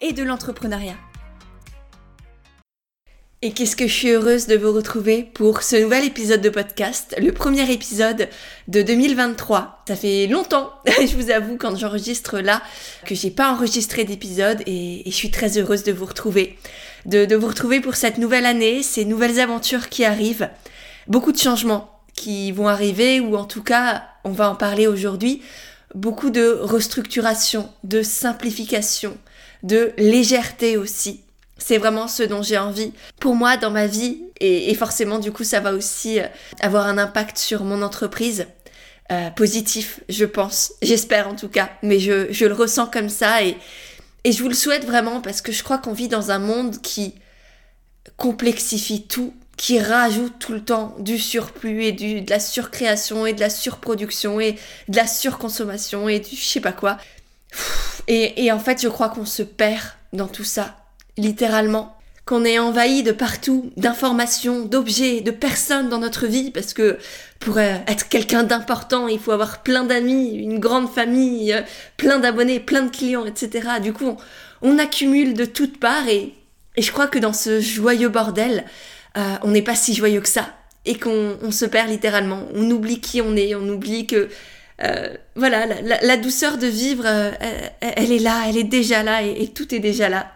et de l'entrepreneuriat. Et qu'est-ce que je suis heureuse de vous retrouver pour ce nouvel épisode de podcast, le premier épisode de 2023. Ça fait longtemps, je vous avoue, quand j'enregistre là, que j'ai pas enregistré d'épisode et, je suis très heureuse de vous retrouver. De, vous retrouver pour cette nouvelle année, ces nouvelles aventures qui arrivent. Beaucoup de changements qui vont arriver, ou en tout cas, on va en parler aujourd'hui. Beaucoup de restructuration, de simplification, de légèreté aussi. C'est vraiment ce dont j'ai envie pour moi dans ma vie et, forcément du coup ça va aussi euh, avoir un impact sur mon entreprise. Euh, positif, je pense. J'espère en tout cas. Mais je, le ressens comme ça et, et je vous le souhaite vraiment parce que je crois qu'on vit dans un monde qui complexifie tout, qui rajoute tout le temps du surplus et de la surcréation et de la surproduction et de la surconsommation et du je sais pas quoi. Et, en fait, je crois qu'on se perd dans tout ça, littéralement. Qu'on est envahi de partout, d'informations, d'objets, de personnes dans notre vie, parce que pour euh, être quelqu'un d'important, il faut avoir plein d'amis, une grande famille, euh, plein d'abonnés, plein de clients, etc. Du coup, on, accumule de toutes parts et, je crois que dans ce joyeux bordel, euh, on n'est pas si joyeux que ça et qu'on se perd littéralement. On oublie qui on est, on oublie que euh, voilà, la, douceur de vivre, euh, elle, est là, elle est déjà là et, tout est déjà là.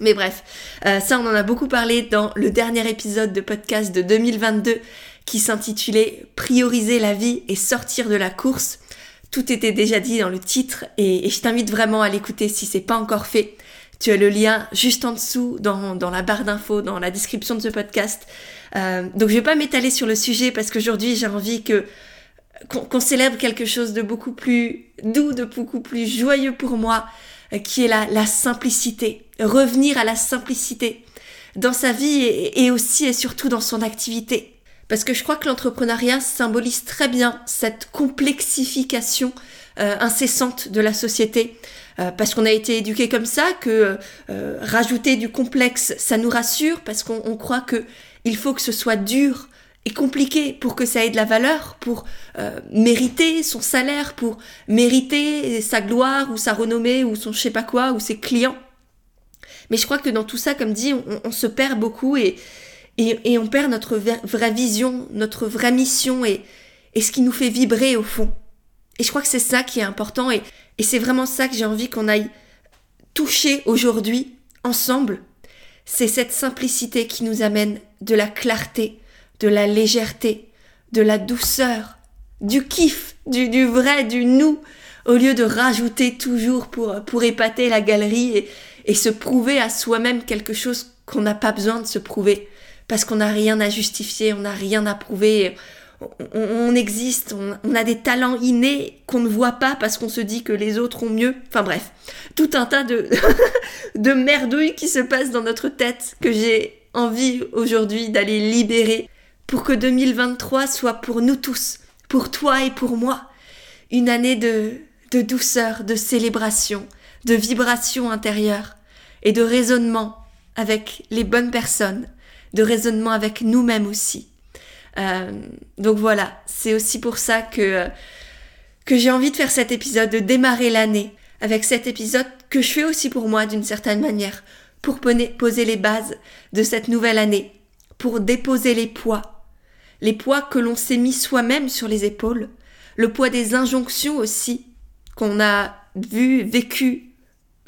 Mais bref, euh, ça on en a beaucoup parlé dans le dernier épisode de podcast de 2022 qui s'intitulait Prioriser la vie et sortir de la course. Tout était déjà dit dans le titre et, je t'invite vraiment à l'écouter si c'est pas encore fait. Tu as le lien juste en dessous dans, dans la barre d'infos, dans la description de ce podcast. donc je vais pas m'étaler sur le sujet parce qu'aujourd'hui j'ai envie que qu'on célèbre quelque chose de beaucoup plus doux, de beaucoup plus joyeux pour moi, euh, qui est la, la simplicité. Revenir à la simplicité dans sa vie et, aussi et surtout dans son activité. Parce que je crois que l'entrepreneuriat symbolise très bien cette complexification euh, incessante de la société. Euh, parce qu'on a été éduqué comme ça, que rajouter du complexe, ça nous rassure, parce qu'on croit que il faut que ce soit dur est compliqué pour que ça ait de la valeur, pour euh, mériter son salaire, pour mériter sa gloire ou sa renommée ou son je sais pas quoi ou ses clients. Mais je crois que dans tout ça, comme dit, on, se perd beaucoup et, et, on perd notre vraie vision, notre vraie mission et, et ce qui nous fait vibrer au fond. Et je crois que c'est ça qui est important et, et c'est vraiment ça que j'ai envie qu'on aille toucher aujourd'hui ensemble. C'est cette simplicité qui nous amène de la clarté, de la légèreté, de la douceur, du kiff, du, vrai, du nous, au lieu de rajouter toujours pour, pour épater la galerie et, se prouver à soi-même quelque chose qu'on n'a pas besoin de se prouver, parce qu'on n'a rien à justifier, on n'a rien à prouver, on, existe, on, a des talents innés qu'on ne voit pas parce qu'on se dit que les autres ont mieux. Enfin bref, tout un tas de, de merdouilles qui se passent dans notre tête que j'ai envie aujourd'hui d'aller libérer pour que 2023 soit pour nous tous, pour toi et pour moi, une année de, douceur, de célébration, de vibration intérieure et de raisonnement avec les bonnes personnes, de raisonnement avec nous-mêmes aussi. Euh, donc voilà, c'est aussi pour ça que, que j'ai envie de faire cet épisode, de démarrer l'année avec cet épisode que je fais aussi pour moi d'une certaine manière, pour poser les bases de cette nouvelle année, pour déposer les poids, les poids que l'on s'est mis soi-même sur les épaules, le poids des injonctions aussi qu'on a vu, vécu,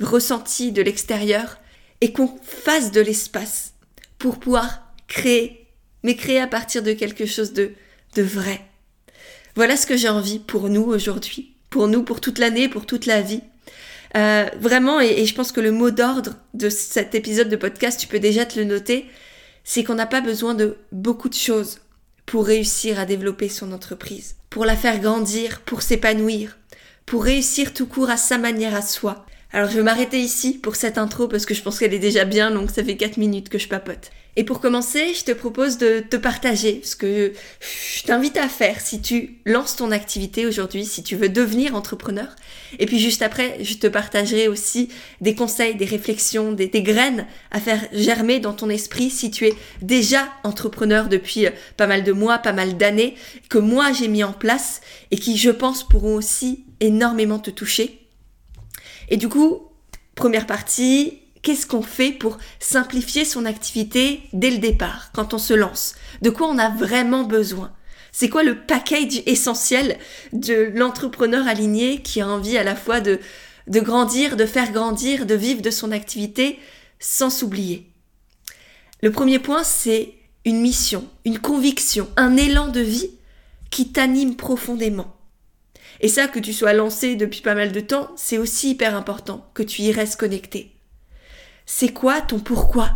ressenti de l'extérieur, et qu'on fasse de l'espace pour pouvoir créer, mais créer à partir de quelque chose de, de vrai. Voilà ce que j'ai envie pour nous aujourd'hui, pour nous, pour toute l'année, pour toute la vie. Euh, vraiment, et, et je pense que le mot d'ordre de cet épisode de podcast, tu peux déjà te le noter, c'est qu'on n'a pas besoin de beaucoup de choses pour réussir à développer son entreprise, pour la faire grandir, pour s'épanouir, pour réussir tout court à sa manière à soi, Alors je vais m'arrêter ici pour cette intro parce que je pense qu'elle est déjà bien, donc ça fait 4 minutes que je papote. Et pour commencer, je te propose de te partager ce que je t'invite à faire si tu lances ton activité aujourd'hui, si tu veux devenir entrepreneur. Et puis juste après, je te partagerai aussi des conseils, des réflexions, des, des graines à faire germer dans ton esprit si tu es déjà entrepreneur depuis euh, pas mal de mois, pas mal d'années, que moi j'ai mis en place et qui, je pense, pourront aussi énormément te toucher. Et du coup, première partie, qu'est-ce qu'on fait pour simplifier son activité dès le départ, quand on se lance? De quoi on a vraiment besoin? C'est quoi le package essentiel de l'entrepreneur aligné qui a envie à la fois de, de grandir, de faire grandir, de vivre de son activité sans s'oublier? Le premier point, c'est une mission, une conviction, un élan de vie qui t'anime profondément. Et ça, que tu sois lancé depuis pas mal de temps, c'est aussi hyper important que tu y restes connecté. C'est quoi ton pourquoi?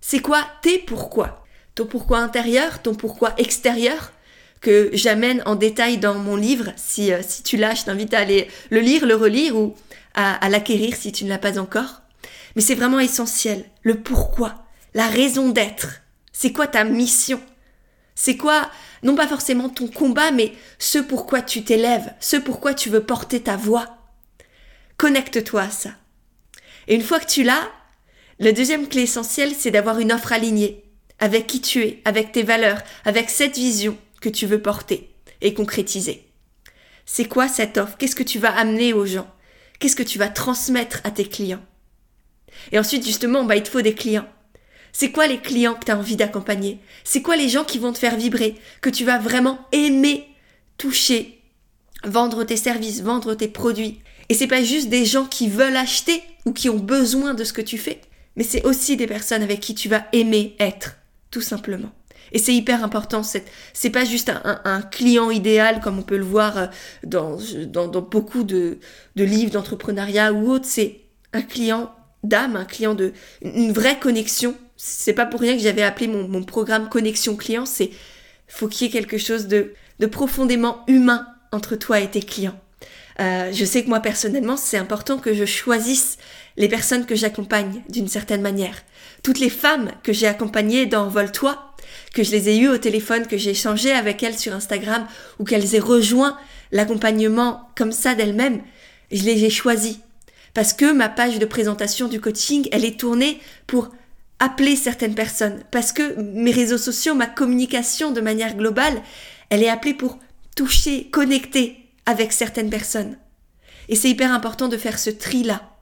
C'est quoi tes pourquoi? Ton pourquoi intérieur, ton pourquoi extérieur que j'amène en détail dans mon livre. Si, euh, si tu l'as, je t'invite à aller le lire, le relire ou à, à l'acquérir si tu ne l'as pas encore. Mais c'est vraiment essentiel. Le pourquoi, la raison d'être. C'est quoi ta mission? C'est quoi, non pas forcément ton combat, mais ce pourquoi tu t'élèves, ce pourquoi tu veux porter ta voix. Connecte-toi à ça. Et une fois que tu l'as, la deuxième clé essentielle, c'est d'avoir une offre alignée avec qui tu es, avec tes valeurs, avec cette vision que tu veux porter et concrétiser. C'est quoi cette offre? Qu'est-ce que tu vas amener aux gens? Qu'est-ce que tu vas transmettre à tes clients? Et ensuite, justement, bah, il te faut des clients. C'est quoi les clients que tu as envie d'accompagner? C'est quoi les gens qui vont te faire vibrer, que tu vas vraiment aimer toucher, vendre tes services, vendre tes produits? Et c'est pas juste des gens qui veulent acheter ou qui ont besoin de ce que tu fais, mais c'est aussi des personnes avec qui tu vas aimer être, tout simplement. Et c'est hyper important, c'est pas juste un, client idéal comme on peut le voir euh, dans, dans, beaucoup de, de livres d'entrepreneuriat ou autres, c'est un client d'âme, un client de une vraie connexion. C'est pas pour rien que j'avais appelé mon, mon, programme connexion client, c'est faut qu'il y ait quelque chose de, de profondément humain entre toi et tes clients. Euh, je sais que moi personnellement, c'est important que je choisisse les personnes que j'accompagne d'une certaine manière. Toutes les femmes que j'ai accompagnées dans Vol-toi, que je les ai eues au téléphone, que j'ai échangé avec elles sur Instagram ou qu'elles aient rejoint l'accompagnement comme ça d'elles-mêmes, je les ai choisies. Parce que ma page de présentation du coaching, elle est tournée pour appeler certaines personnes. Parce que mes réseaux sociaux, ma communication de manière globale, elle est appelée pour toucher, connecter avec certaines personnes. Et c'est hyper important de faire ce tri-là.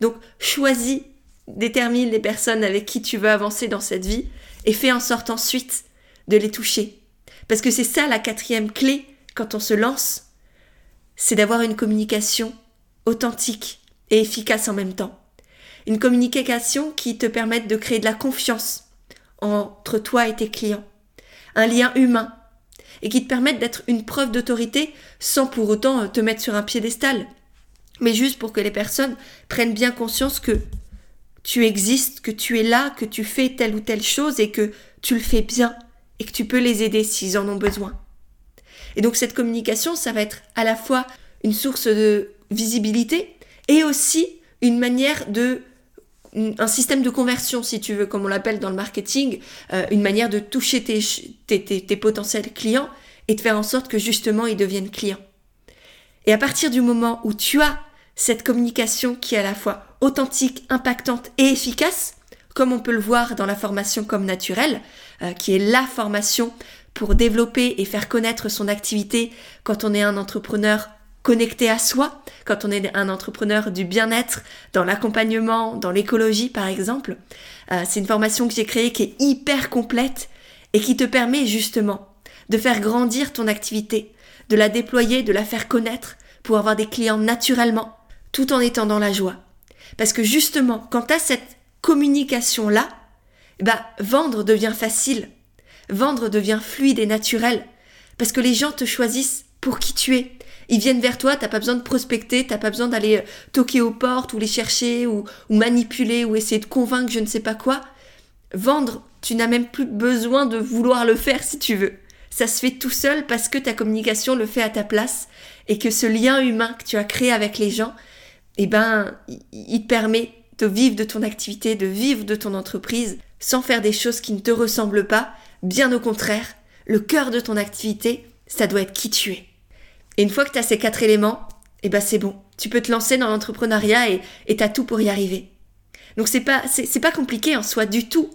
Donc choisis, détermine les personnes avec qui tu veux avancer dans cette vie et fais en sorte ensuite de les toucher. Parce que c'est ça la quatrième clé quand on se lance, c'est d'avoir une communication authentique et efficace en même temps. Une communication qui te permette de créer de la confiance entre toi et tes clients. Un lien humain et qui te permette d'être une preuve d'autorité sans pour autant te mettre sur un piédestal mais juste pour que les personnes prennent bien conscience que tu existes, que tu es là, que tu fais telle ou telle chose et que tu le fais bien et que tu peux les aider s'ils en ont besoin. Et donc cette communication, ça va être à la fois une source de visibilité et aussi une manière de un système de conversion, si tu veux, comme on l'appelle dans le marketing, euh, une manière de toucher tes, potentiels clients et de faire en sorte que justement ils deviennent clients. Et à partir du moment où tu as cette communication qui est à la fois authentique, impactante et efficace, comme on peut le voir dans la formation comme naturelle, euh, qui est la formation pour développer et faire connaître son activité quand on est un entrepreneur connecté à soi, quand on est un entrepreneur du bien-être, dans l'accompagnement, dans l'écologie par exemple. Euh, c'est une formation que j'ai créée qui est hyper complète et qui te permet justement de faire grandir ton activité, de la déployer, de la faire connaître pour avoir des clients naturellement, tout en étant dans la joie. Parce que justement, quand tu cette communication-là, bah, vendre devient facile. Vendre devient fluide et naturel. Parce que les gens te choisissent pour qui tu es. Ils viennent vers toi, t'as pas besoin de prospecter, t'as pas besoin d'aller euh, toquer aux portes ou les chercher ou, manipuler ou essayer de convaincre je ne sais pas quoi. Vendre, tu n'as même plus besoin de vouloir le faire si tu veux. Ça se fait tout seul parce que ta communication le fait à ta place et que ce lien humain que tu as créé avec les gens, eh ben, il te permet de vivre de ton activité, de vivre de ton entreprise sans faire des choses qui ne te ressemblent pas. Bien au contraire, le cœur de ton activité, ça doit être qui tu es. Et une fois que tu as ces quatre éléments, eh ben c'est bon. Tu peux te lancer dans l'entrepreneuriat et t'as tout pour y arriver. Donc c'est pas, c'est pas compliqué en soi du tout.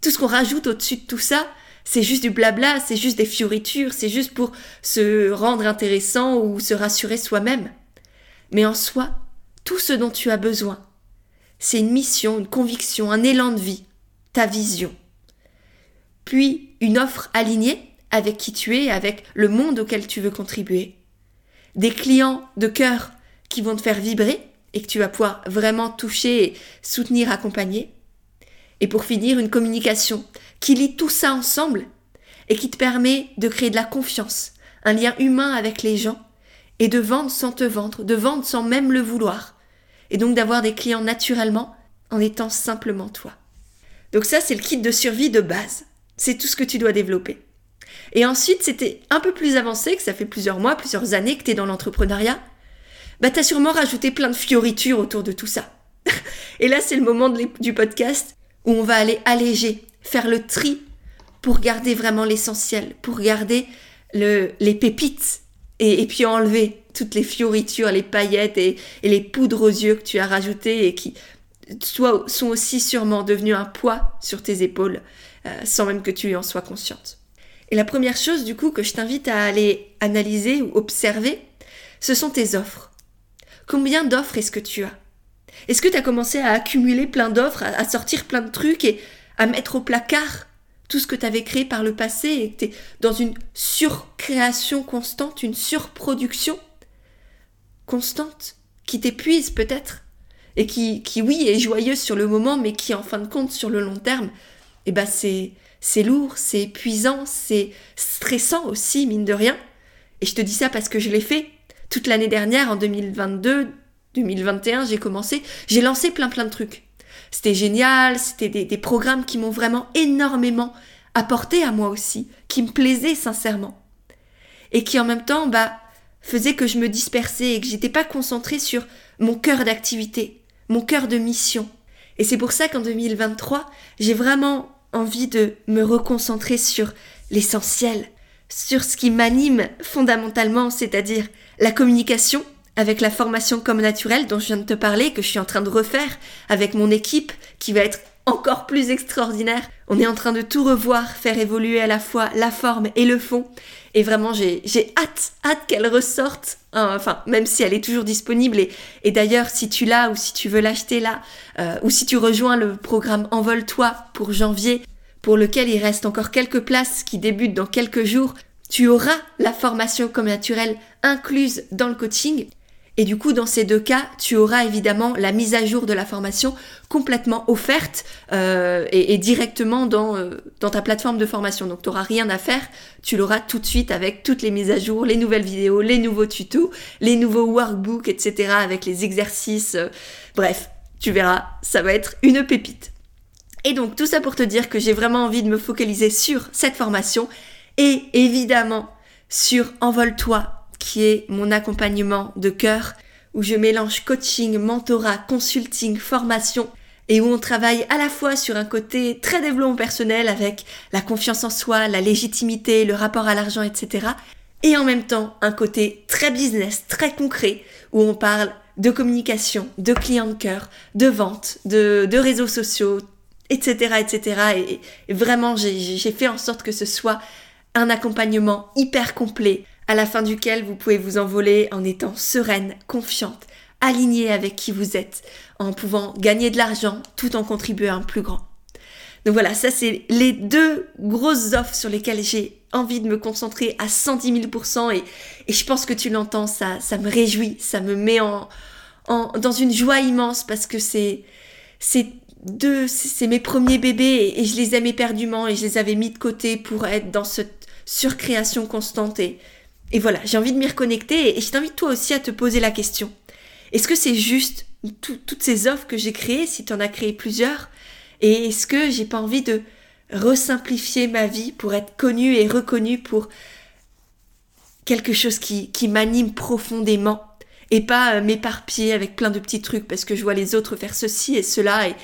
Tout ce qu'on rajoute au-dessus de tout ça, c'est juste du blabla, c'est juste des fioritures, c'est juste pour se rendre intéressant ou se rassurer soi-même. Mais en soi, tout ce dont tu as besoin, c'est une mission, une conviction, un élan de vie, ta vision. Puis une offre alignée avec qui tu es, avec le monde auquel tu veux contribuer. Des clients de cœur qui vont te faire vibrer et que tu vas pouvoir vraiment toucher, soutenir, accompagner. Et pour finir, une communication qui lie tout ça ensemble et qui te permet de créer de la confiance, un lien humain avec les gens et de vendre sans te vendre, de vendre sans même le vouloir. Et donc d'avoir des clients naturellement en étant simplement toi. Donc ça, c'est le kit de survie de base. C'est tout ce que tu dois développer. Et ensuite, c'était un peu plus avancé, que ça fait plusieurs mois, plusieurs années que tu es dans l'entrepreneuriat. Bah, t'as sûrement rajouté plein de fioritures autour de tout ça. Et là, c'est le moment du podcast où on va aller alléger, faire le tri pour garder vraiment l'essentiel, pour garder le, les pépites et, puis enlever toutes les fioritures, les paillettes et, les poudres aux yeux que tu as rajoutées et qui sont aussi sûrement devenues un poids sur tes épaules euh, sans même que tu en sois consciente. Et la première chose du coup que je t'invite à aller analyser ou observer, ce sont tes offres. Combien d'offres est-ce que tu as? Est-ce que tu as commencé à accumuler plein d'offres, à, sortir plein de trucs et à mettre au placard tout ce que tu avais créé par le passé et que tu es dans une surcréation constante, une surproduction constante qui t'épuise peut-être et qui, oui, est joyeuse sur le moment, mais qui, en fin de compte, sur le long terme, eh ben, c'est, c'est lourd, c'est épuisant, c'est stressant aussi, mine de rien. Et je te dis ça parce que je l'ai fait. Toute l'année dernière, en 2022, 2021, j'ai commencé, j'ai lancé plein plein de trucs. C'était génial, c'était des, programmes qui m'ont vraiment énormément apporté à moi aussi, qui me plaisaient sincèrement. Et qui en même temps, bah, faisaient que je me dispersais et que j'étais pas concentrée sur mon cœur d'activité, mon cœur de mission. Et c'est pour ça qu'en 2023, j'ai vraiment envie de me reconcentrer sur l'essentiel, sur ce qui m'anime fondamentalement, c'est-à-dire la communication avec la formation comme naturelle dont je viens de te parler, que je suis en train de refaire avec mon équipe qui va être encore plus extraordinaire. On est en train de tout revoir, faire évoluer à la fois la forme et le fond. Et vraiment, j'ai hâte, hâte qu'elle ressorte. Hein, enfin, même si elle est toujours disponible. Et, d'ailleurs, si tu l'as ou si tu veux l'acheter là, euh, ou si tu rejoins le programme Envole-toi pour janvier, pour lequel il reste encore quelques places qui débutent dans quelques jours, tu auras la formation comme naturelle incluse dans le coaching. Et du coup, dans ces deux cas, tu auras évidemment la mise à jour de la formation complètement offerte euh, et, directement dans, euh, dans ta plateforme de formation. Donc, tu n'auras rien à faire. Tu l'auras tout de suite avec toutes les mises à jour, les nouvelles vidéos, les nouveaux tutos, les nouveaux workbooks, etc. avec les exercices. Euh, bref, tu verras, ça va être une pépite. Et donc, tout ça pour te dire que j'ai vraiment envie de me focaliser sur cette formation et évidemment sur Envole-toi qui est mon accompagnement de cœur, où je mélange coaching, mentorat, consulting, formation, et où on travaille à la fois sur un côté très développement personnel avec la confiance en soi, la légitimité, le rapport à l'argent, etc. Et en même temps, un côté très business, très concret, où on parle de communication, de clients de cœur, de vente, de, réseaux sociaux, etc. etc. Et, et vraiment, j'ai fait en sorte que ce soit un accompagnement hyper complet à la fin duquel vous pouvez vous envoler en étant sereine, confiante, alignée avec qui vous êtes, en pouvant gagner de l'argent tout en contribuant à un plus grand. Donc voilà, ça c'est les deux grosses offres sur lesquelles j'ai envie de me concentrer à 110 000% et, et je pense que tu l'entends, ça, ça me réjouit, ça me met en, en dans une joie immense parce que c'est, c'est deux, c'est mes premiers bébés et, et, je les aimais éperdument et je les avais mis de côté pour être dans cette surcréation constante et, et voilà, j'ai envie de m'y reconnecter et je t'invite toi aussi à te poser la question. Est-ce que c'est juste toutes ces offres que j'ai créées, si tu en as créé plusieurs Et est-ce que j'ai pas envie de resimplifier ma vie pour être connue et reconnue pour quelque chose qui, qui m'anime profondément et pas euh, m'éparpiller avec plein de petits trucs parce que je vois les autres faire ceci et cela et,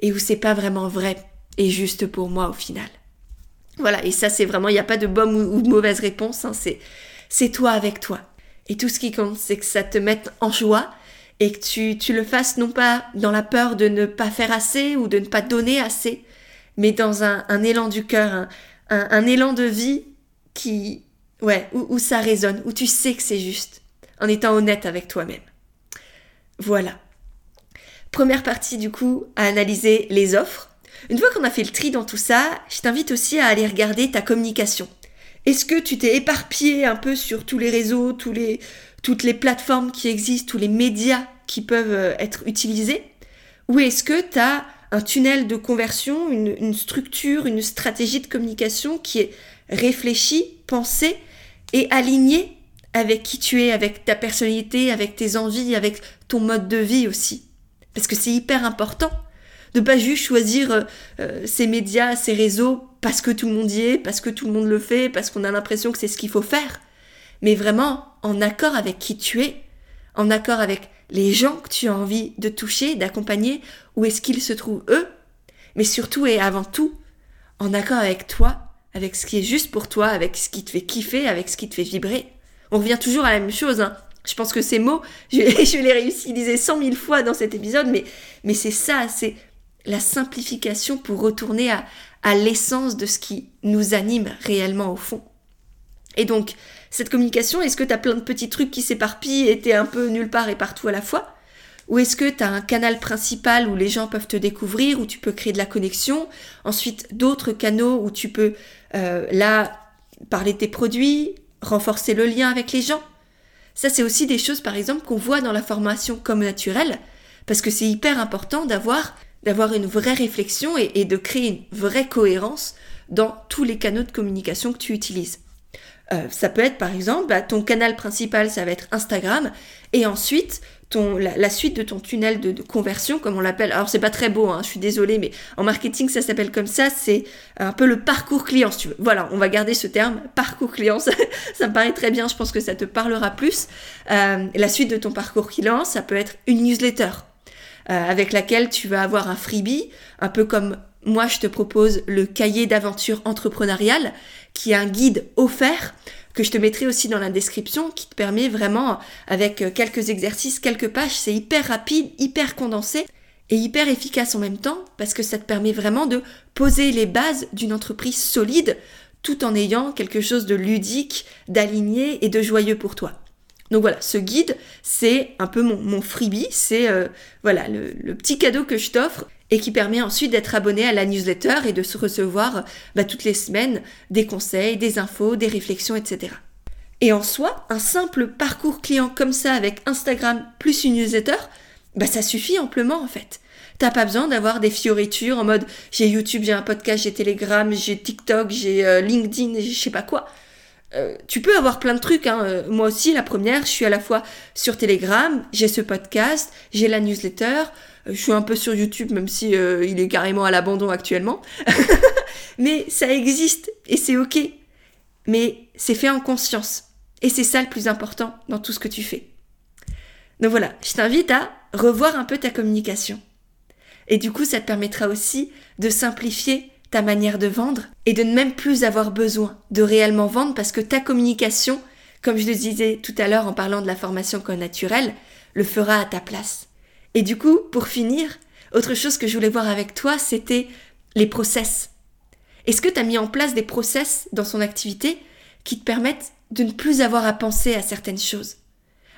et où c'est pas vraiment vrai et juste pour moi au final. Voilà, et ça c'est vraiment, il n'y a pas de bonne ou de mauvaise réponse, hein, c'est, c'est toi avec toi. Et tout ce qui compte, c'est que ça te mette en joie et que tu, tu le fasses non pas dans la peur de ne pas faire assez ou de ne pas donner assez, mais dans un, un élan du cœur, un, un, élan de vie qui, ouais, où, où ça résonne, où tu sais que c'est juste, en étant honnête avec toi-même. Voilà. Première partie du coup, à analyser les offres. Une fois qu'on a fait le tri dans tout ça, je t'invite aussi à aller regarder ta communication. Est-ce que tu t'es éparpillé un peu sur tous les réseaux, tous les, toutes les plateformes qui existent, tous les médias qui peuvent euh, être utilisés? Ou est-ce que tu as un tunnel de conversion, une, une, structure, une stratégie de communication qui est réfléchie, pensée et alignée avec qui tu es, avec ta personnalité, avec tes envies, avec ton mode de vie aussi? Parce que c'est hyper important de pas juste choisir euh, euh, ces médias, ces réseaux parce que tout le monde y est, parce que tout le monde le fait, parce qu'on a l'impression que c'est ce qu'il faut faire, mais vraiment en accord avec qui tu es, en accord avec les gens que tu as envie de toucher, d'accompagner, où est-ce qu'ils se trouvent eux, mais surtout et avant tout, en accord avec toi, avec ce qui est juste pour toi, avec ce qui te fait kiffer, avec ce qui te fait vibrer. On revient toujours à la même chose, hein. Je pense que ces mots, je, je les réutiliser cent mille fois dans cet épisode, mais, mais c'est ça, c'est la simplification pour retourner à, l'essence de ce qui nous anime réellement au fond. Et donc, cette communication, est-ce que tu as plein de petits trucs qui s'éparpillent et t'es un peu nulle part et partout à la fois? Ou est-ce que tu as un canal principal où les gens peuvent te découvrir, où tu peux créer de la connexion? Ensuite, d'autres canaux où tu peux, euh, là, parler de tes produits, renforcer le lien avec les gens? Ça, c'est aussi des choses, par exemple, qu'on voit dans la formation comme naturelle, parce que c'est hyper important d'avoir d'avoir une vraie réflexion et, de créer une vraie cohérence dans tous les canaux de communication que tu utilises. Euh, ça peut être par exemple, bah, ton canal principal, ça va être Instagram, et ensuite la, suite de ton tunnel de, conversion, comme on l'appelle. Alors c'est pas très beau, hein, je suis désolée, mais en marketing ça s'appelle comme ça. C'est un peu le parcours client, si tu veux. Voilà, on va garder ce terme, parcours client. Ça, ça me paraît très bien. Je pense que ça te parlera plus. Euh, la suite de ton parcours client, ça peut être une newsletter euh, avec laquelle tu vas avoir un freebie, un peu comme moi je te propose le cahier d'aventure entrepreneuriale, qui est un guide offert que je te mettrai aussi dans la description, qui te permet vraiment, avec quelques exercices, quelques pages, c'est hyper rapide, hyper condensé et hyper efficace en même temps, parce que ça te permet vraiment de poser les bases d'une entreprise solide, tout en ayant quelque chose de ludique, d'aligné et de joyeux pour toi. Donc voilà, ce guide, c'est un peu mon, freebie, c'est euh, voilà le, petit cadeau que je t'offre et qui permet ensuite d'être abonné à la newsletter et de se recevoir bah, toutes les semaines des conseils, des infos, des réflexions, etc. Et en soi, un simple parcours client comme ça avec Instagram plus une newsletter, bah ça suffit amplement en fait. T'as pas besoin d'avoir des fioritures en mode j'ai YouTube, j'ai un podcast, j'ai Telegram, j'ai TikTok, j'ai euh, LinkedIn, je sais pas quoi. Euh, tu peux avoir plein de trucs. Hein. Euh, moi aussi, la première, je suis à la fois sur Telegram, j'ai ce podcast, j'ai la newsletter, euh, je suis un peu sur YouTube, même si il est carrément à l'abandon actuellement. Mais ça existe et c'est ok. Mais c'est fait en conscience. Et c'est ça le plus important dans tout ce que tu fais. Donc voilà, je t'invite à revoir un peu ta communication. Et du coup, ça te permettra aussi de simplifier ta manière de vendre et de ne même plus avoir besoin de réellement vendre parce que ta communication, comme je le disais tout à l'heure en parlant de la formation co-naturelle, le fera à ta place. Et du coup, pour finir, autre chose que je voulais voir avec toi, c'était les process. Est-ce que tu as mis en place des process dans son activité qui te permettent de ne plus avoir à penser à certaines choses?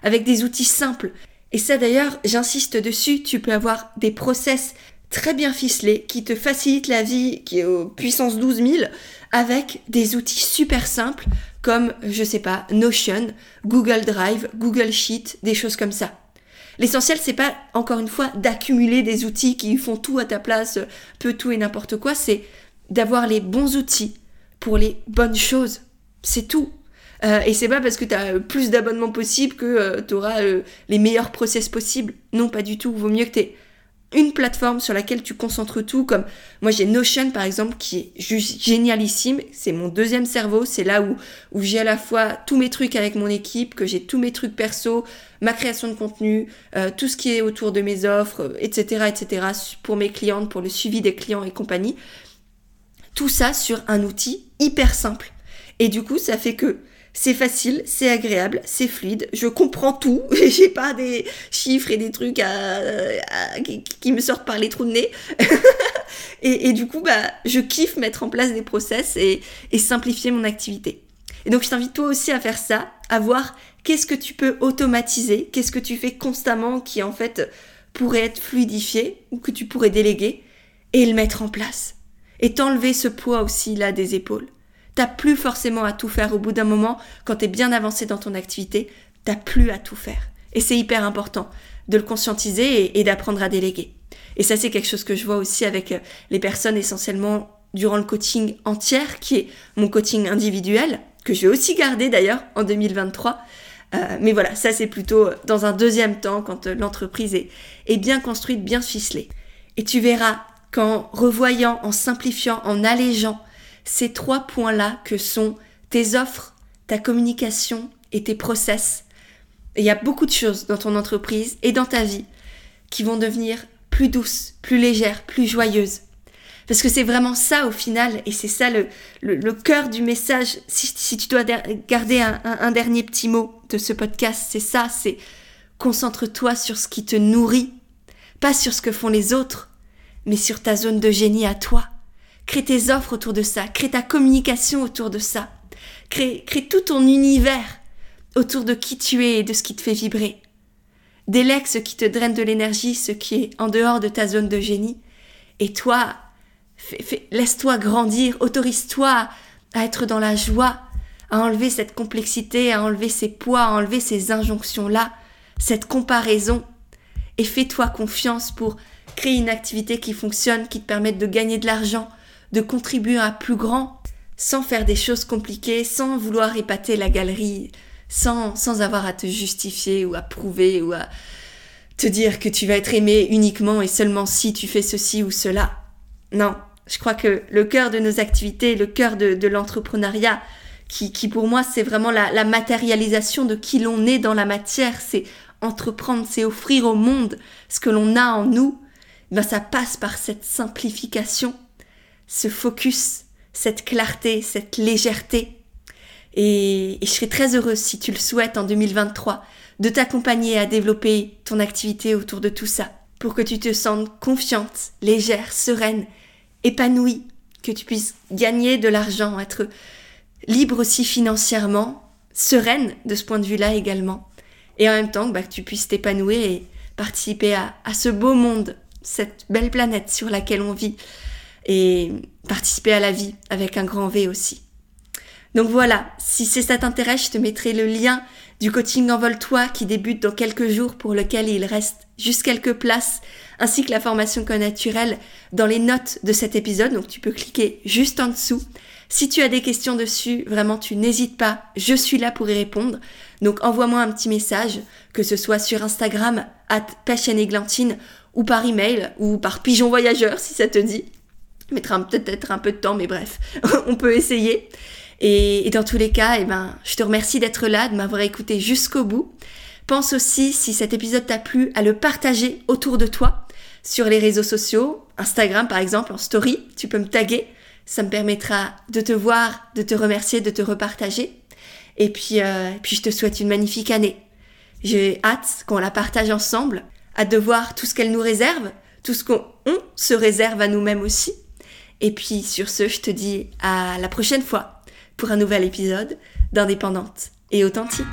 Avec des outils simples. Et ça d'ailleurs, j'insiste dessus, tu peux avoir des process très bien ficelé, qui te facilite la vie, qui est aux puissance 12 000, avec des outils super simples comme, je sais pas, Notion, Google Drive, Google Sheet, des choses comme ça. L'essentiel, c'est pas, encore une fois, d'accumuler des outils qui font tout à ta place, peu tout et n'importe quoi, c'est d'avoir les bons outils pour les bonnes choses. C'est tout. Euh, et c'est pas parce que tu as plus d'abonnements possibles que euh, tu auras euh, les meilleurs process possibles. Non, pas du tout. Vaut mieux que tu une plateforme sur laquelle tu concentres tout, comme moi j'ai Notion par exemple qui est juste génialissime, c'est mon deuxième cerveau, c'est là où, j'ai à la fois tous mes trucs avec mon équipe, que j'ai tous mes trucs perso, ma création de contenu, euh, tout ce qui est autour de mes offres, etc., etc., pour mes clientes, pour le suivi des clients et compagnie. Tout ça sur un outil hyper simple. Et du coup, ça fait que c'est facile, c'est agréable, c'est fluide, je comprends tout, j'ai pas des chiffres et des trucs qui, me sortent par les trous de nez. et, du coup, bah, je kiffe mettre en place des process et, et simplifier mon activité. Et donc, je t'invite toi aussi à faire ça, à voir qu'est-ce que tu peux automatiser, qu'est-ce que tu fais constamment qui en fait pourrait être fluidifié ou que tu pourrais déléguer et le mettre en place. Et t'enlever ce poids aussi là des épaules. T'as plus forcément à tout faire au bout d'un moment, quand t'es bien avancé dans ton activité, t'as plus à tout faire. Et c'est hyper important de le conscientiser et, d'apprendre à déléguer. Et ça, c'est quelque chose que je vois aussi avec euh, les personnes essentiellement durant le coaching entier, qui est mon coaching individuel, que je vais aussi garder d'ailleurs en 2023. Euh, mais voilà, ça c'est plutôt dans un deuxième temps, quand euh, l'entreprise est bien construite, bien ficelée. Et tu verras qu'en revoyant, en simplifiant, en allégeant ces trois points-là que sont tes offres, ta communication et tes process. il y a beaucoup de choses dans ton entreprise et dans ta vie qui vont devenir plus douces, plus légères, plus joyeuses. Parce que c'est vraiment ça au final, et c'est ça le, le, cœur du message. Si, tu dois garder un, un dernier petit mot de ce podcast, c'est ça, c'est concentre-toi sur ce qui te nourrit, pas sur ce que font les autres, mais sur ta zone de génie à toi. Crée tes offres autour de ça, crée ta communication autour de ça, crée, crée tout ton univers autour de qui tu es et de ce qui te fait vibrer. Délègue ce qui te draine de l'énergie, ce qui est en dehors de ta zone de génie, et toi, laisse-toi grandir, autorise-toi à être dans la joie, à enlever cette complexité, à enlever ces poids, à enlever ces injonctions-là, cette comparaison, et fais-toi confiance pour créer une activité qui fonctionne, qui te permette de gagner de l'argent, de contribuer à plus grand, sans faire des choses compliquées, sans vouloir épater la galerie, sans, sans avoir à te justifier ou à prouver ou à te dire que tu vas être aimé uniquement et seulement si tu fais ceci ou cela. Non, je crois que le cœur de nos activités, le cœur de, l'entrepreneuriat, qui, qui, pour moi c'est vraiment la, la matérialisation de qui l'on est dans la matière, c'est entreprendre, c'est offrir au monde ce que l'on a en nous, ben ça passe par cette simplification ce focus, cette clarté, cette légèreté. Et, je serais très heureuse, si tu le souhaites en 2023, de t'accompagner à développer ton activité autour de tout ça, pour que tu te sentes confiante, légère, sereine, épanouie, que tu puisses gagner de l'argent, être libre aussi financièrement, sereine de ce point de vue-là également, et en même temps bah, que tu puisses t'épanouir et participer à, à ce beau monde, cette belle planète sur laquelle on vit, et participer à la vie avec un grand V aussi. Donc voilà, si c'est ça t'intéresse, je te mettrai le lien du coaching Envole-toi qui débute dans quelques jours pour lequel il reste juste quelques places, ainsi que la formation connaturelle dans les notes de cet épisode, donc tu peux cliquer juste en dessous. Si tu as des questions dessus, vraiment tu n'hésites pas, je suis là pour y répondre. Donc envoie-moi un petit message, que ce soit sur Instagram, at ou par email, ou par pigeon voyageur si ça te dit mettra peut-être un peu de temps, mais bref, on peut essayer. Et, dans tous les cas, eh ben, je te remercie d'être là, de m'avoir écouté jusqu'au bout. Pense aussi, si cet épisode t'a plu, à le partager autour de toi, sur les réseaux sociaux, Instagram par exemple, en story, tu peux me taguer. Ça me permettra de te voir, de te remercier, de te repartager. Et puis, euh, puis je te souhaite une magnifique année. J'ai hâte qu'on la partage ensemble, hâte de voir tout ce qu'elle nous réserve, tout ce qu'on se réserve à nous-mêmes aussi. Et puis sur ce, je te dis à la prochaine fois pour un nouvel épisode d'Indépendante et authentique.